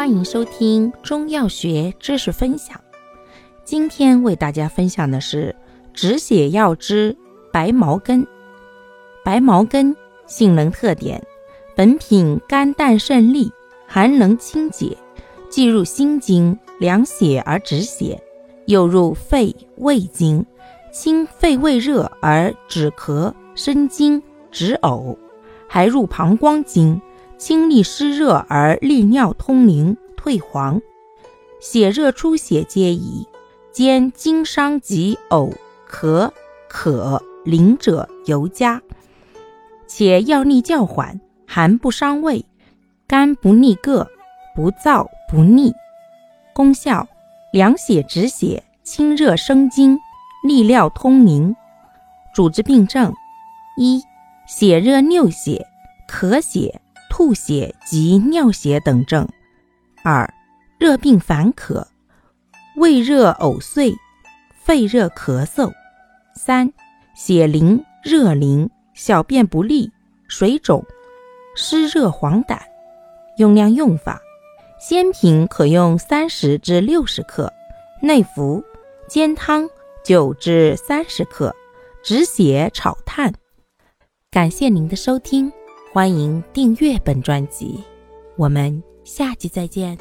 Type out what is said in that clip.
欢迎收听中药学知识分享。今天为大家分享的是止血药之白茅根。白茅根性能特点：本品甘淡胜利，寒能清解，既入心经，凉血而止血；又入肺胃经，清肺胃热而止咳生津止呕；还入膀胱经。清利湿热而利尿通淋退黄，血热出血皆宜。兼经伤及呕咳渴淋者尤佳。且药力较缓，寒不伤胃，肝不腻膈，不燥不腻。功效：凉血止血，清热生津，利尿通淋。主治病症：一、血热衄血、咳血。吐血及尿血等症；二、热病烦渴，胃热呕碎，肺热咳嗽；三、血淋、热淋，小便不利，水肿，湿热黄疸。用量用法：鲜品可用三十至六十克，内服；煎汤九至三十克，止血炒炭。感谢您的收听。欢迎订阅本专辑，我们下期再见。